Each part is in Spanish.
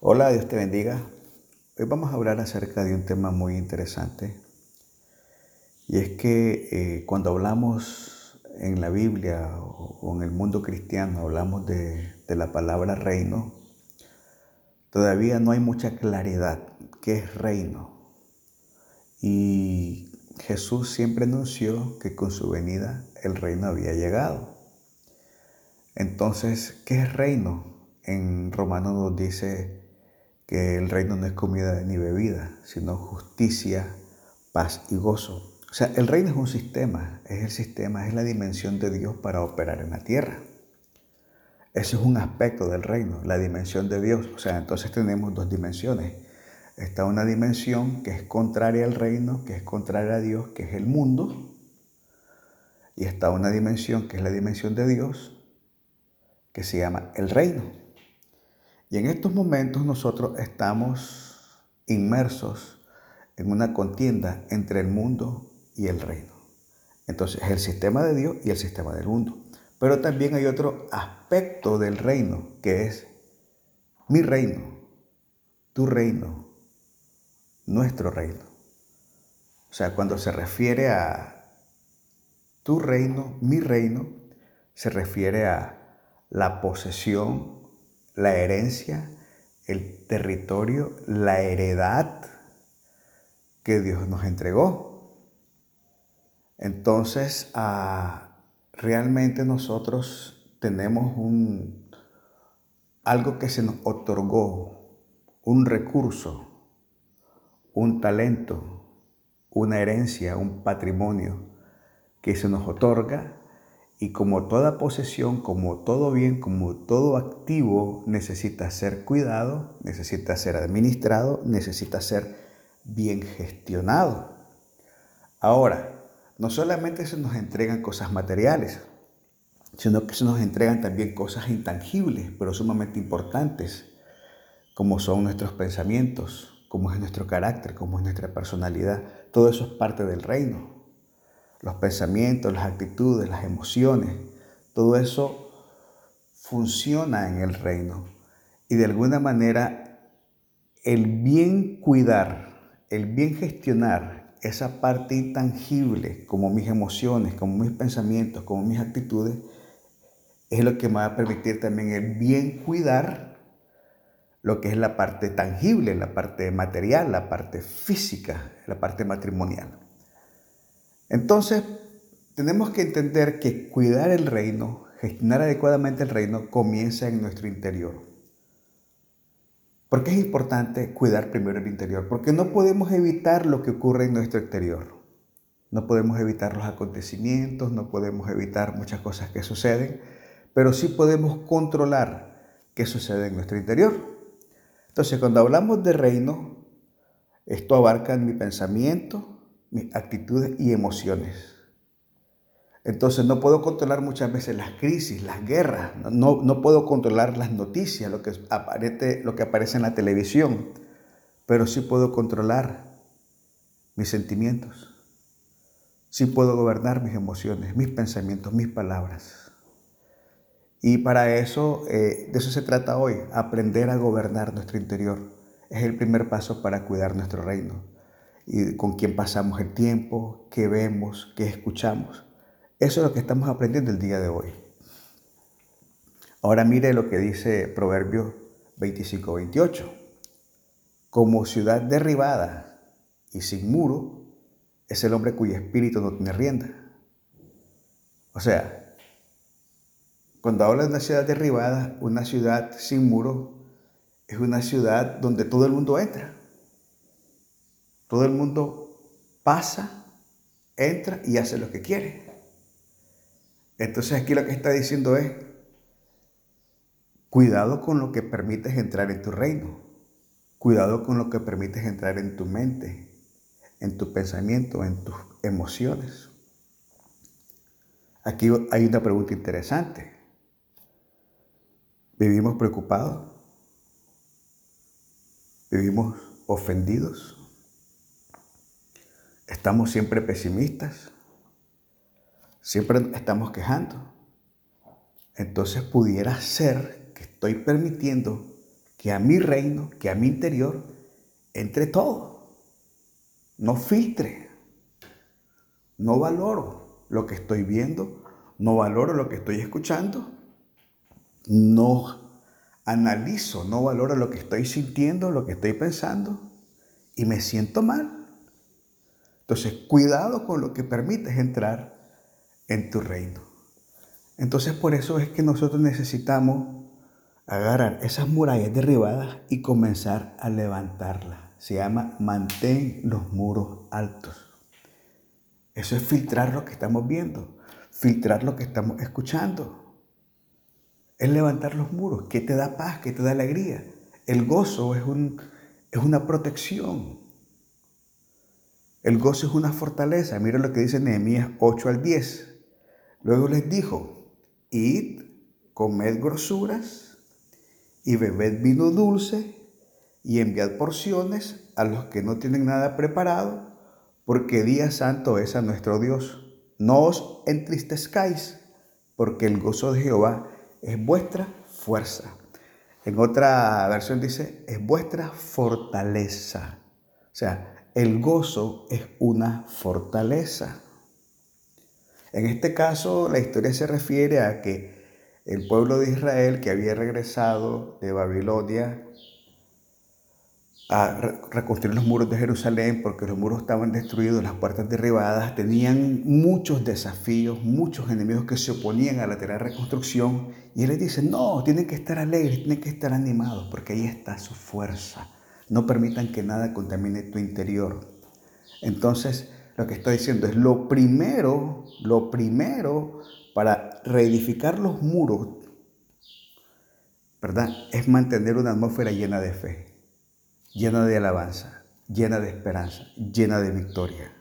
Hola, Dios te bendiga. Hoy vamos a hablar acerca de un tema muy interesante. Y es que eh, cuando hablamos en la Biblia o, en el mundo cristiano, hablamos de, de la palabra reino, todavía no hay mucha claridad qué es reino. Y Jesús siempre anunció que con su venida el reino había llegado. Entonces, ¿qué es reino? En Romanos nos dice que el reino no es comida ni bebida, sino justicia, paz y gozo. O sea, el reino es un sistema, es el sistema, es la dimensión de Dios para operar en la tierra. Ese es un aspecto del reino, la dimensión de Dios. O sea, entonces tenemos dos dimensiones. Está una dimensión que es contraria al reino, que es contraria a Dios, que es el mundo. Y está una dimensión que es la dimensión de Dios, que se llama el reino. Y en estos momentos nosotros estamos inmersos en una contienda entre el mundo y el reino. Entonces es el sistema de Dios y el sistema del mundo. Pero también hay otro aspecto del reino que es mi reino, tu reino, nuestro reino. O sea, cuando se refiere a tu reino, mi reino, se refiere a la posesión la herencia, el territorio, la heredad que Dios nos entregó. Entonces, ah, realmente nosotros tenemos un, algo que se nos otorgó, un recurso, un talento, una herencia, un patrimonio que se nos otorga y como toda posesión, como todo bien, como todo activo, necesita ser cuidado, necesita ser administrado, necesita ser bien gestionado. Ahora, no solamente se nos entregan cosas materiales, sino que se nos entregan también cosas intangibles, pero sumamente importantes, como son nuestros pensamientos, como es nuestro carácter, como es nuestra personalidad. Todo eso es parte del reino los pensamientos, las actitudes, las emociones, todo eso funciona en el reino. Y de alguna manera el bien cuidar, el bien gestionar esa parte intangible, como mis emociones, como mis pensamientos, como mis actitudes, es lo que me va a permitir también el bien cuidar lo que es la parte tangible, la parte material, la parte física, la parte matrimonial. Entonces, tenemos que entender que cuidar el reino, gestionar adecuadamente el reino, comienza en nuestro interior. ¿Por qué es importante cuidar primero el interior? Porque no podemos evitar lo que ocurre en nuestro exterior. No podemos evitar los acontecimientos, no podemos evitar muchas cosas que suceden, pero sí podemos controlar qué sucede en nuestro interior. Entonces, cuando hablamos de reino, esto abarca mi pensamiento, mis actitudes y emociones. Entonces no puedo controlar muchas veces las crisis, las guerras, no, no puedo controlar las noticias, lo que, aparece, lo que aparece en la televisión, pero sí puedo controlar mis sentimientos, sí puedo gobernar mis emociones, mis pensamientos, mis palabras. Y para eso, eh, de eso se trata hoy, aprender a gobernar nuestro interior. Es el primer paso para cuidar nuestro reino y con quién pasamos el tiempo, qué vemos, qué escuchamos. Eso es lo que estamos aprendiendo el día de hoy. Ahora mire lo que dice Proverbios 25-28. Como ciudad derribada y sin muro es el hombre cuyo espíritu no tiene rienda. O sea, cuando habla de una ciudad derribada, una ciudad sin muro es una ciudad donde todo el mundo entra. Todo el mundo pasa, entra y hace lo que quiere. Entonces aquí lo que está diciendo es, cuidado con lo que permites entrar en tu reino. Cuidado con lo que permites entrar en tu mente, en tu pensamiento, en tus emociones. Aquí hay una pregunta interesante. ¿Vivimos preocupados? ¿Vivimos ofendidos? Estamos siempre pesimistas, siempre estamos quejando. Entonces pudiera ser que estoy permitiendo que a mi reino, que a mi interior, entre todo. No filtre. No valoro lo que estoy viendo, no valoro lo que estoy escuchando, no analizo, no valoro lo que estoy sintiendo, lo que estoy pensando y me siento mal. Entonces, cuidado con lo que permites entrar en tu reino. Entonces, por eso es que nosotros necesitamos agarrar esas murallas derribadas y comenzar a levantarlas. Se llama mantén los muros altos. Eso es filtrar lo que estamos viendo, filtrar lo que estamos escuchando. Es levantar los muros. ¿Qué te da paz? ¿Qué te da alegría? El gozo es, un, es una protección. El gozo es una fortaleza. Mira lo que dice Nehemías 8 al 10. Luego les dijo, id, comed grosuras y bebed vino dulce y enviad porciones a los que no tienen nada preparado, porque día santo es a nuestro Dios. No os entristezcáis, porque el gozo de Jehová es vuestra fuerza. En otra versión dice, es vuestra fortaleza. O sea, el gozo es una fortaleza. En este caso, la historia se refiere a que el pueblo de Israel que había regresado de Babilonia a reconstruir los muros de Jerusalén porque los muros estaban destruidos, las puertas derribadas, tenían muchos desafíos, muchos enemigos que se oponían a la tarea de reconstrucción y él les dice, no, tienen que estar alegres, tienen que estar animados porque ahí está su fuerza. No permitan que nada contamine tu interior. Entonces, lo que está diciendo es lo primero, lo primero para reedificar los muros, ¿verdad? Es mantener una atmósfera llena de fe, llena de alabanza, llena de esperanza, llena de victoria.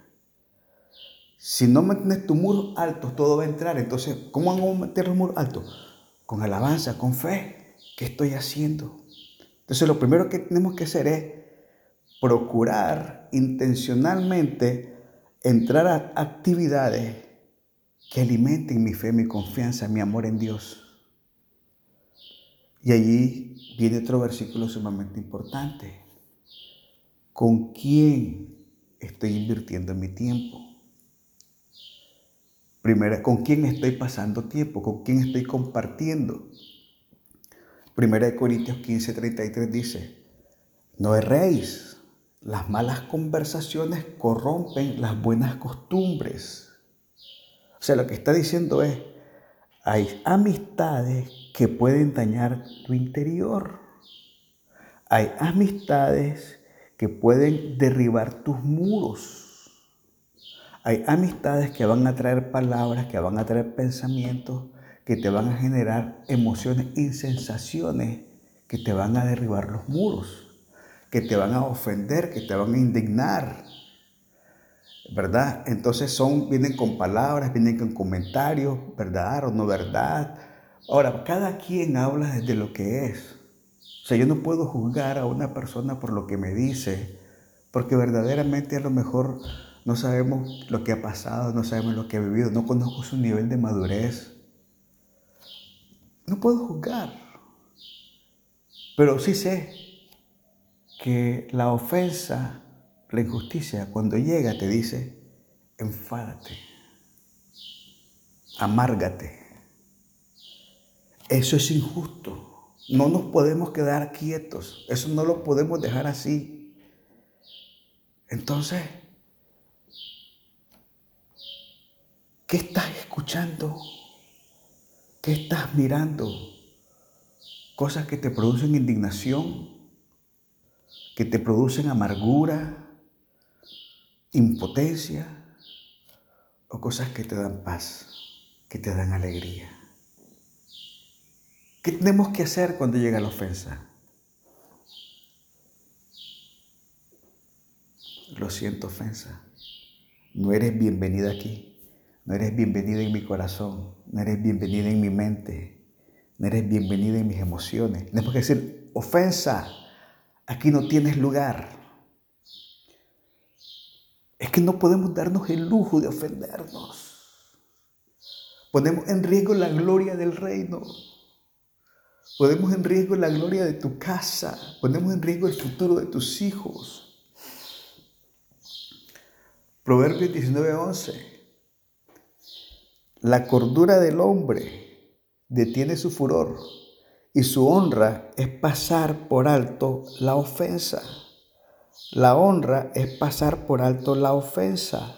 Si no mantienes tu muro alto, todo va a entrar. Entonces, ¿cómo vamos a mantener los muros altos? Con alabanza, con fe. ¿Qué estoy haciendo? Entonces, lo primero que tenemos que hacer es procurar intencionalmente entrar a actividades que alimenten mi fe, mi confianza, mi amor en Dios. Y allí viene otro versículo sumamente importante. ¿Con quién estoy invirtiendo mi tiempo? Primera, ¿con quién estoy pasando tiempo? ¿Con quién estoy compartiendo? Primera de Corintios 15, 33 dice, no erréis, las malas conversaciones corrompen las buenas costumbres. O sea, lo que está diciendo es, hay amistades que pueden dañar tu interior. Hay amistades que pueden derribar tus muros. Hay amistades que van a traer palabras, que van a traer pensamientos, que te van a generar emociones y sensaciones que te van a derribar los muros que te van a ofender, que te van a indignar. ¿Verdad? Entonces son, vienen con palabras, vienen con comentarios, verdad o no verdad. Ahora, cada quien habla desde lo que es. O sea, yo no puedo juzgar a una persona por lo que me dice, porque verdaderamente a lo mejor no sabemos lo que ha pasado, no sabemos lo que ha vivido, no conozco su nivel de madurez. No puedo juzgar, pero sí sé que la ofensa, la injusticia, cuando llega te dice, enfádate, amárgate. Eso es injusto. No nos podemos quedar quietos. Eso no lo podemos dejar así. Entonces, ¿qué estás escuchando? ¿Qué estás mirando? Cosas que te producen indignación, que te producen amargura, impotencia o cosas que te dan paz, que te dan alegría. ¿Qué tenemos que hacer cuando llega la ofensa? Lo siento, ofensa. No eres bienvenida aquí. No eres bienvenida en mi corazón. No eres bienvenida en mi mente. No eres bienvenida en mis emociones. Tenemos que decir, ofensa, Aquí no tienes lugar. Es que no podemos darnos el lujo de ofendernos. Ponemos en riesgo la gloria del reino. Ponemos en riesgo la gloria de tu casa. Ponemos en riesgo el futuro de tus hijos. Proverbios 19:11. La cordura del hombre detiene su furor y su honra es pasar por alto la ofensa. La honra es pasar por alto la ofensa.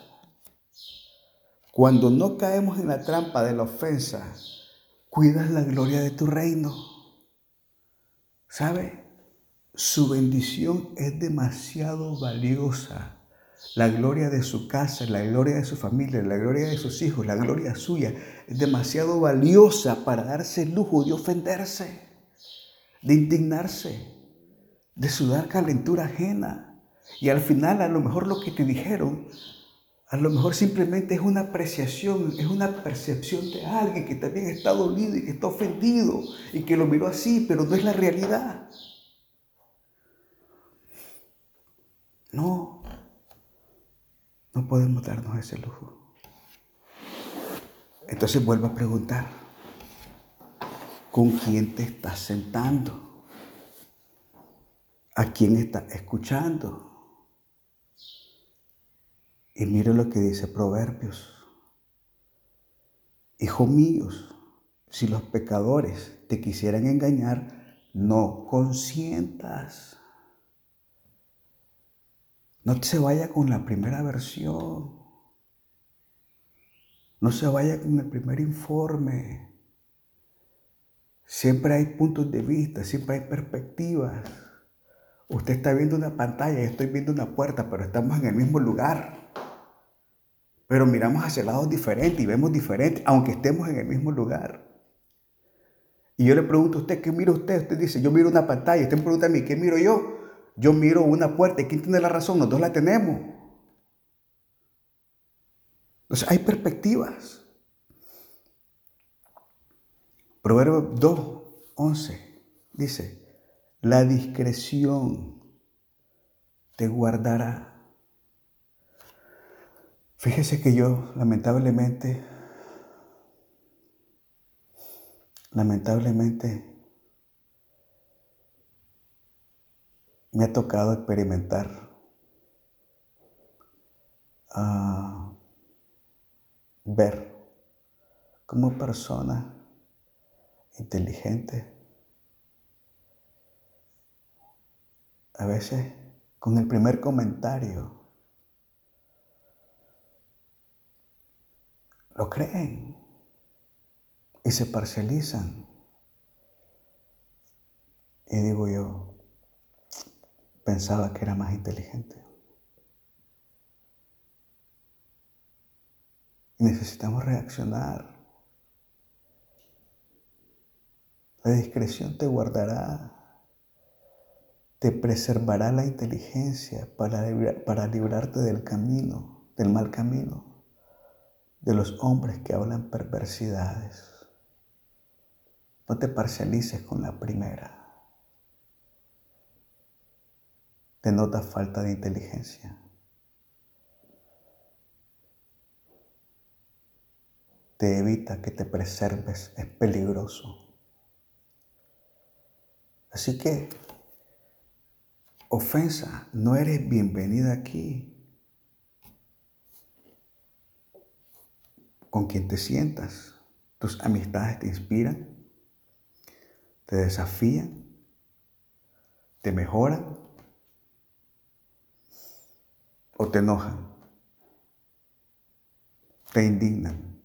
Cuando no caemos en la trampa de la ofensa, cuidas la gloria de tu reino. ¿Sabe? Su bendición es demasiado valiosa. La gloria de su casa, la gloria de su familia, la gloria de sus hijos, la gloria suya es demasiado valiosa para darse el lujo de ofenderse, de indignarse, de sudar calentura ajena. Y al final a lo mejor lo que te dijeron a lo mejor simplemente es una apreciación, es una percepción de alguien que también está dolido y que está ofendido y que lo miró así, pero no es la realidad. No, no podemos darnos ese lujo. Entonces vuelvo a preguntar, ¿con quién te estás sentando? ¿A quién estás escuchando? Y mire lo que dice Proverbios. Hijo míos, si los pecadores te quisieran engañar, no consientas. No se vaya con la primera versión. No se vaya con el primer informe. Siempre hay puntos de vista, siempre hay perspectivas. Usted está viendo una pantalla y estoy viendo una puerta, pero estamos en el mismo lugar pero miramos hacia lados diferentes y vemos diferente, aunque estemos en el mismo lugar. Y yo le pregunto a usted, ¿qué mira usted? Usted dice, yo miro una pantalla. Usted me pregunta a mí, ¿qué miro yo? Yo miro una puerta. ¿Y quién tiene la razón? Nosotros la tenemos. Entonces, hay perspectivas. Proverbio 2, 11 dice, la discreción te guardará Fíjese que yo, lamentablemente, lamentablemente, me ha tocado experimentar a ver como persona inteligente, a veces con el primer comentario lo creen y se parcializan. Y digo yo, pensaba que era más inteligente. necesitamos reaccionar. La discreción te guardará, te preservará la inteligencia para, para librarte del camino, del mal camino de los hombres que hablan perversidades. No te parcialices con la primera. Te nota falta de inteligencia. Te evita que te preserves, es peligroso. Así que, ofensa, no eres bienvenida aquí. con quien te sientas. Tus amistades te inspiran, te desafían, te mejoran o te enojan, te indignan,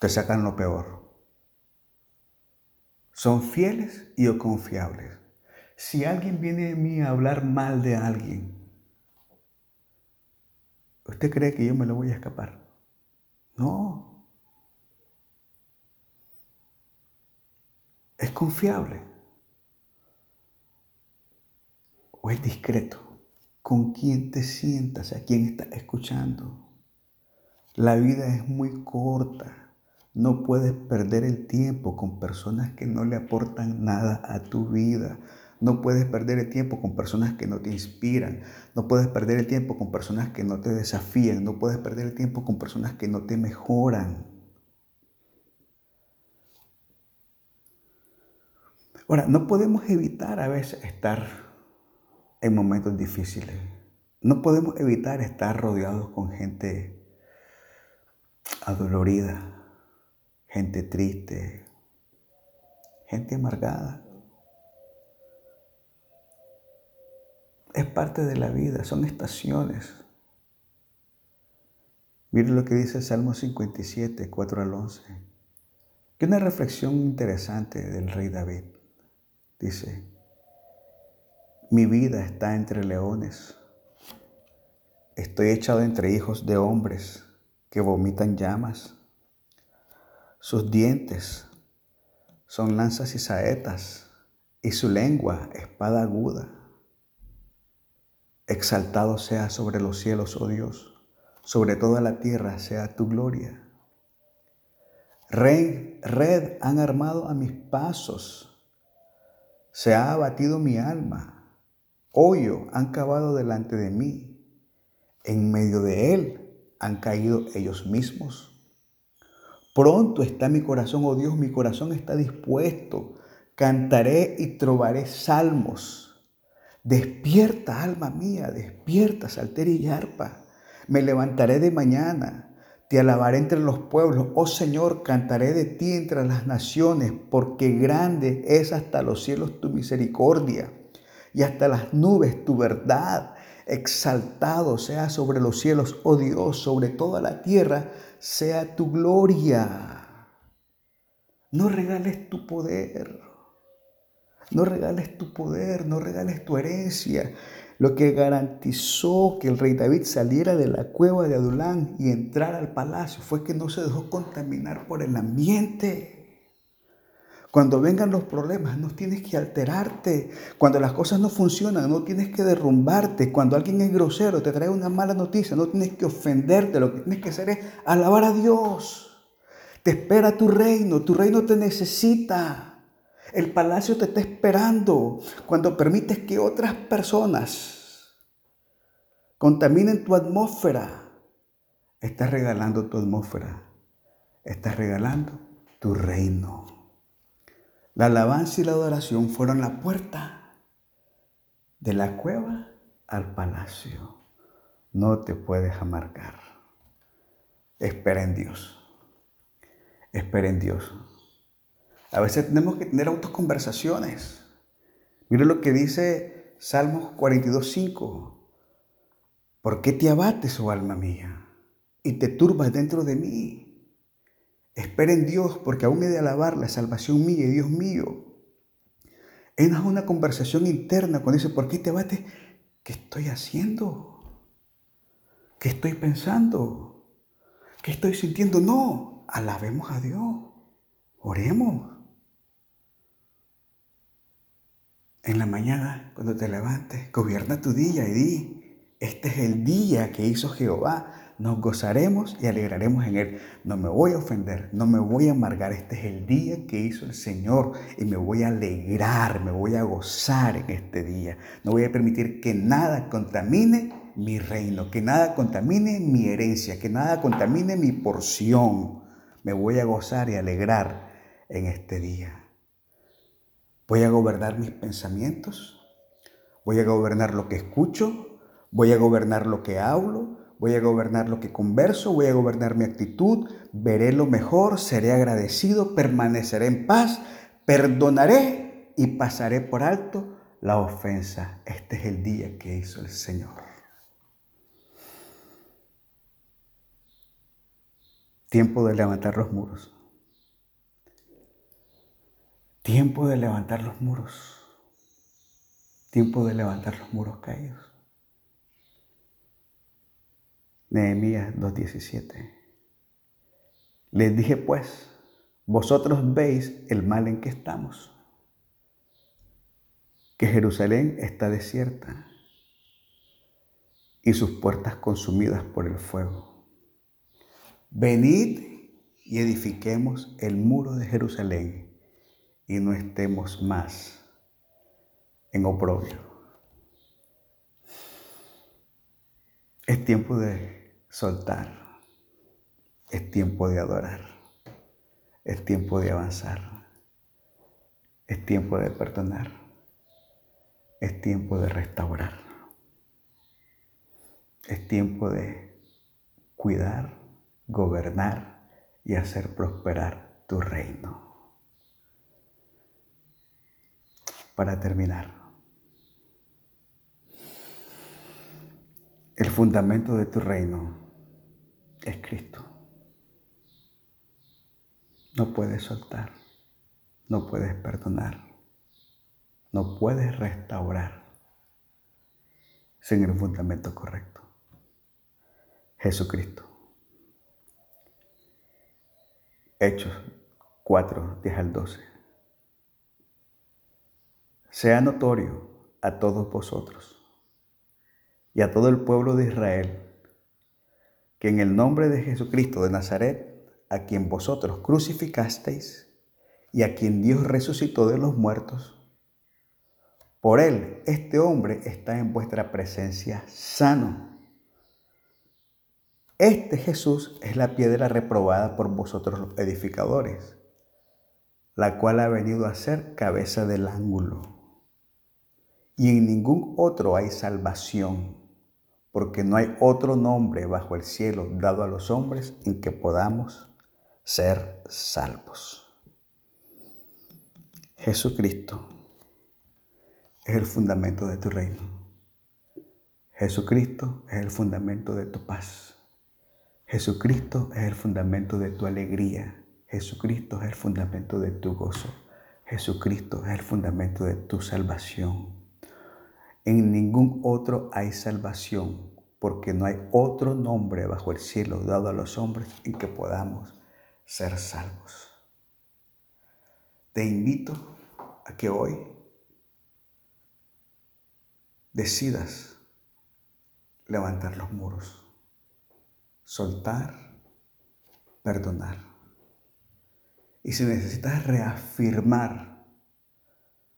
te sacan lo peor. Son fieles y o confiables. Si alguien viene a mí a hablar mal de alguien, ¿usted cree que yo me lo voy a escapar? No. Es confiable. O es discreto. ¿Con quién te sientas? ¿A quién estás escuchando? La vida es muy corta. No puedes perder el tiempo con personas que no le aportan nada a tu vida. No puedes perder el tiempo con personas que no te inspiran. No puedes perder el tiempo con personas que no te desafían. No puedes perder el tiempo con personas que no te mejoran. Ahora, no podemos evitar a veces estar en momentos difíciles. No podemos evitar estar rodeados con gente adolorida, gente triste, gente amargada. Es parte de la vida, son estaciones. Miren lo que dice el Salmo 57, 4 al 11. Que una reflexión interesante del rey David. Dice, mi vida está entre leones. Estoy echado entre hijos de hombres que vomitan llamas. Sus dientes son lanzas y saetas, y su lengua espada aguda. Exaltado sea sobre los cielos, oh Dios, sobre toda la tierra sea tu gloria. Rey, red han armado a mis pasos se ha abatido mi alma. Hoyo han cavado delante de mí. En medio de él han caído ellos mismos. Pronto está mi corazón, oh Dios, mi corazón está dispuesto. Cantaré y trobaré salmos. Despierta, alma mía, despierta, salteria y arpa. Me levantaré de mañana te alabaré entre los pueblos, oh Señor, cantaré de ti entre las naciones, porque grande es hasta los cielos tu misericordia y hasta las nubes tu verdad. Exaltado sea sobre los cielos, oh Dios, sobre toda la tierra sea tu gloria. No regales tu poder, no regales tu poder, no regales tu herencia. Lo que garantizó que el rey David saliera de la cueva de Adulán y entrara al palacio fue que no se dejó contaminar por el ambiente. Cuando vengan los problemas, no tienes que alterarte. Cuando las cosas no funcionan, no tienes que derrumbarte. Cuando alguien es grosero, te trae una mala noticia, no tienes que ofenderte. Lo que tienes que hacer es alabar a Dios. Te espera tu reino, tu reino te necesita. El palacio te está esperando cuando permites que otras personas contaminen tu atmósfera. Estás regalando tu atmósfera. Estás regalando tu reino. La alabanza y la adoración fueron la puerta de la cueva al palacio. No te puedes amargar. Espera en Dios. Espera en Dios. A veces tenemos que tener autoconversaciones. Mira lo que dice Salmos 42.5. ¿Por qué te abates, oh alma mía, y te turbas dentro de mí? Espera en Dios, porque aún he de alabar la salvación mía y Dios mío. Es una conversación interna cuando dice, ¿por qué te abates? ¿Qué estoy haciendo? ¿Qué estoy pensando? ¿Qué estoy sintiendo? No, alabemos a Dios. Oremos. en la mañana, cuando te levantes, gobierna tu día y di, este es el día que hizo Jehová, nos gozaremos y alegraremos en él. No me voy a ofender, no me voy a amargar, este es el día que hizo el Señor y me voy a alegrar, me voy a gozar en este día. No voy a permitir que nada contamine mi reino, que nada contamine mi herencia, que nada contamine mi porción. Me voy a gozar y alegrar en este día. Voy a gobernar mis pensamientos, voy a gobernar lo que escucho, voy a gobernar lo que hablo, voy a gobernar lo que converso, voy a gobernar mi actitud, veré lo mejor, seré agradecido, permaneceré en paz, perdonaré y pasaré por alto la ofensa. Este es el día que hizo el Señor. Tiempo de levantar los muros. Tiempo de levantar los muros. Tiempo de levantar los muros caídos. Nehemías 2.17. Les dije pues, vosotros veis el mal en que estamos, que Jerusalén está desierta y sus puertas consumidas por el fuego. Venid y edifiquemos el muro de Jerusalén y no estemos más en oprobio. Es tiempo de soltar, es tiempo de adorar, es tiempo de avanzar. Es tiempo de perdonar. Es tiempo de restaurar. Es tiempo de cuidar, gobernar y hacer prosperar tu reino. Para terminar, el fundamento de tu reino es Cristo. No puedes soltar, no puedes perdonar, no puedes restaurar sin el fundamento correcto. Jesucristo. Hechos 4, 10 al 12. Sea notorio a todos vosotros y a todo el pueblo de Israel que en el nombre de Jesucristo de Nazaret, a quien vosotros crucificasteis y a quien Dios resucitó de los muertos, por él este hombre está en vuestra presencia sano. Este Jesús es la piedra reprobada por vosotros los edificadores, la cual ha venido a ser cabeza del ángulo. Y en ningún otro hay salvación porque no hay otro nombre bajo el cielo dado a los hombres en que podamos ser salvos. Jesucristo es el fundamento de tu reino. Jesucristo es el fundamento de tu paz. Jesucristo es el fundamento de tu alegría. Jesucristo es el fundamento de tu gozo. Jesucristo es el fundamento de tu salvación. En ningún otro hay salvación, porque no hay otro nombre bajo el cielo dado a los hombres en que podamos ser salvos. Te invito a que hoy decidas levantar los muros, soltar, perdonar. Y si necesitas reafirmar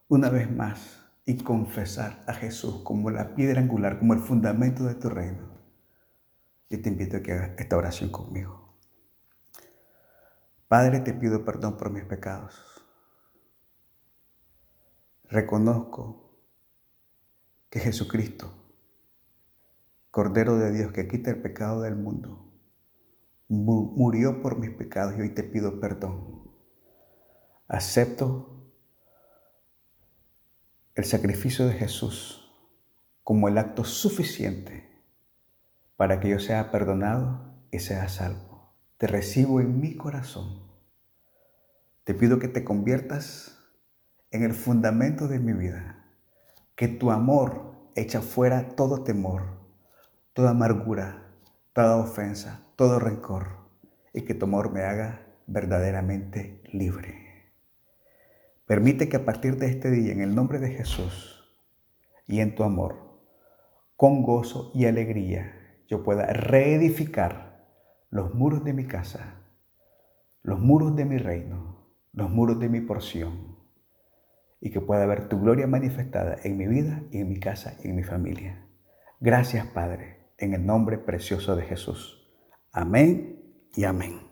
una vez más y confesar a Jesús como la piedra angular, como el fundamento de tu reino. Yo te invito a que hagas esta oración conmigo. Padre, te pido perdón por mis pecados. Reconozco que Jesucristo, Cordero de Dios que quita el pecado del mundo, murió por mis pecados y hoy te pido perdón. Acepto el sacrificio de Jesús como el acto suficiente para que yo sea perdonado y sea salvo. Te recibo en mi corazón. Te pido que te conviertas en el fundamento de mi vida, que tu amor echa fuera todo temor, toda amargura, toda ofensa, todo rencor, y que tu amor me haga verdaderamente libre. Permite que a partir de este día, en el nombre de Jesús y en tu amor, con gozo y alegría, yo pueda reedificar los muros de mi casa, los muros de mi reino, los muros de mi porción, y que pueda ver tu gloria manifestada en mi vida y en mi casa y en mi familia. Gracias, Padre, en el nombre precioso de Jesús. Amén y amén.